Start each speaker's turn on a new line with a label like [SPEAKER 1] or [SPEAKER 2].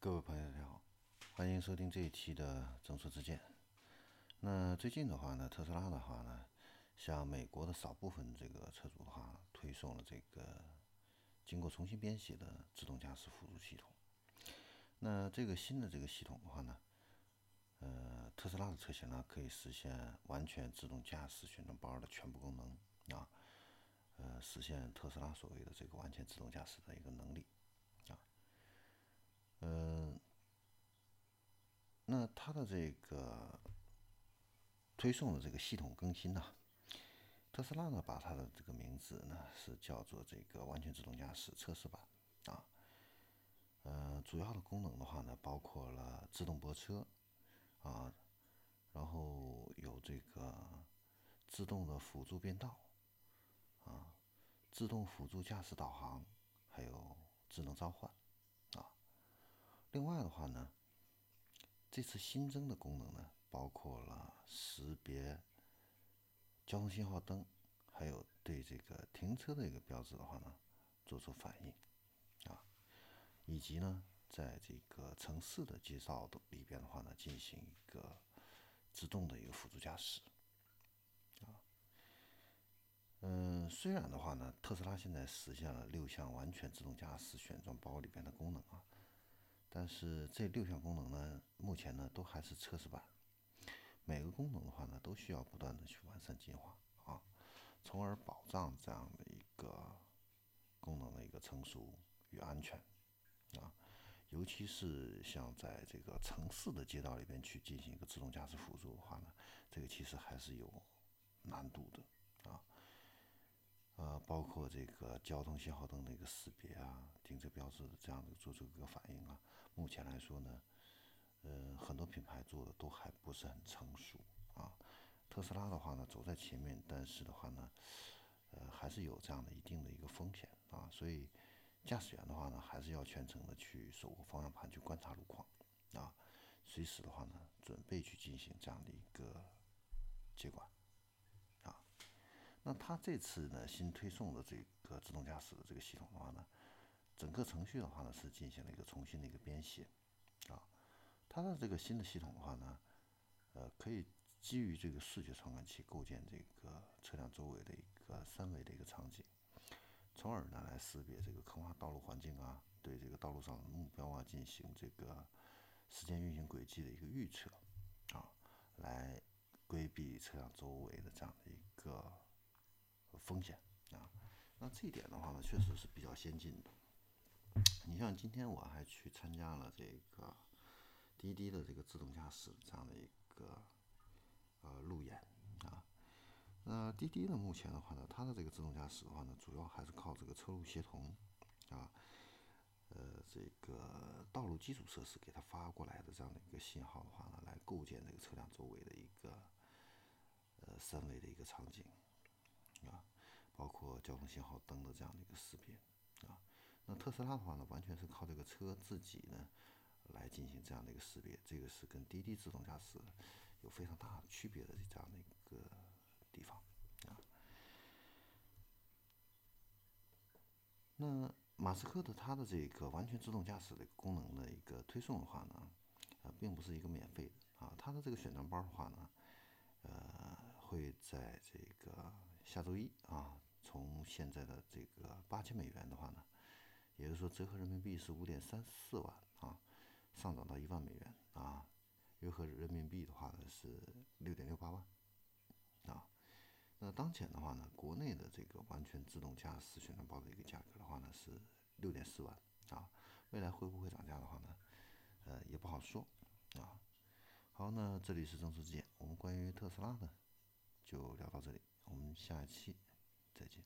[SPEAKER 1] 各位朋友，大家好，欢迎收听这一期的正说之见。那最近的话呢，特斯拉的话呢，向美国的少部分这个车主的话，推送了这个经过重新编写的自动驾驶辅助系统。那这个新的这个系统的话呢，呃，特斯拉的车型呢，可以实现完全自动驾驶旋转包的全部功能啊，呃，实现特斯拉所谓的这个完全自动驾驶的一个能力。嗯，那它的这个推送的这个系统更新呢，特斯拉呢把它的这个名字呢是叫做这个完全自动驾驶测试版啊。呃，主要的功能的话呢，包括了自动泊车啊，然后有这个自动的辅助变道啊，自动辅助驾驶导航，还有智能召唤。另外的话呢，这次新增的功能呢，包括了识别交通信号灯，还有对这个停车的一个标志的话呢，做出反应啊，以及呢，在这个城市的街道的里边的话呢，进行一个自动的一个辅助驾驶啊。嗯，虽然的话呢，特斯拉现在实现了六项完全自动驾驶选装包里边的功能啊。但是这六项功能呢，目前呢都还是测试版，每个功能的话呢，都需要不断的去完善进化啊，从而保障这样的一个功能的一个成熟与安全啊，尤其是像在这个城市的街道里边去进行一个自动驾驶辅助的话呢，这个其实还是有难度的啊。呃，包括这个交通信号灯的一个识别啊，停车标志的这样的做出一个反应啊，目前来说呢，呃，很多品牌做的都还不是很成熟啊。特斯拉的话呢，走在前面，但是的话呢，呃，还是有这样的一定的一个风险啊，所以驾驶员的话呢，还是要全程的去手握方向盘去观察路况啊，随时的话呢，准备去进行这样的一个接管。那它这次呢新推送的这个自动驾驶的这个系统的话呢，整个程序的话呢是进行了一个重新的一个编写，啊，它的这个新的系统的话呢，呃，可以基于这个视觉传感器构建这个车辆周围的一个三维的一个场景，从而呢来识别这个坑洼道路环境啊，对这个道路上的目标啊进行这个时间运行轨迹的一个预测，啊，来规避车辆周围的这样的一个。风险啊，那这一点的话呢，确实是比较先进的。你像今天我还去参加了这个滴滴的这个自动驾驶这样的一个呃路演啊。那滴滴呢，目前的话呢，它的这个自动驾驶的话呢，主要还是靠这个车路协同啊，呃，这个道路基础设施给它发过来的这样的一个信号的话呢，来构建这个车辆周围的一个呃三维的一个场景。包括交通信号灯的这样的一个识别啊，那特斯拉的话呢，完全是靠这个车自己呢来进行这样的一个识别，这个是跟滴滴自动驾驶有非常大的区别的这样的一个地方啊。那马斯克的他的这个完全自动驾驶的功能的一个推送的话呢，啊，并不是一个免费的啊，他的这个选装包的话呢，呃，会在这个。下周一啊，从现在的这个八千美元的话呢，也就是说折合人民币是五点三四万啊，上涨到一万美元啊，约合人民币的话呢是六点六八万啊。那当前的话呢，国内的这个完全自动驾驶宣传包的一个价格的话呢是六点四万啊，未来会不会涨价的话呢，呃也不好说啊。好，那这里是正说之见，我们关于特斯拉的就聊到这里。我们下一期再见。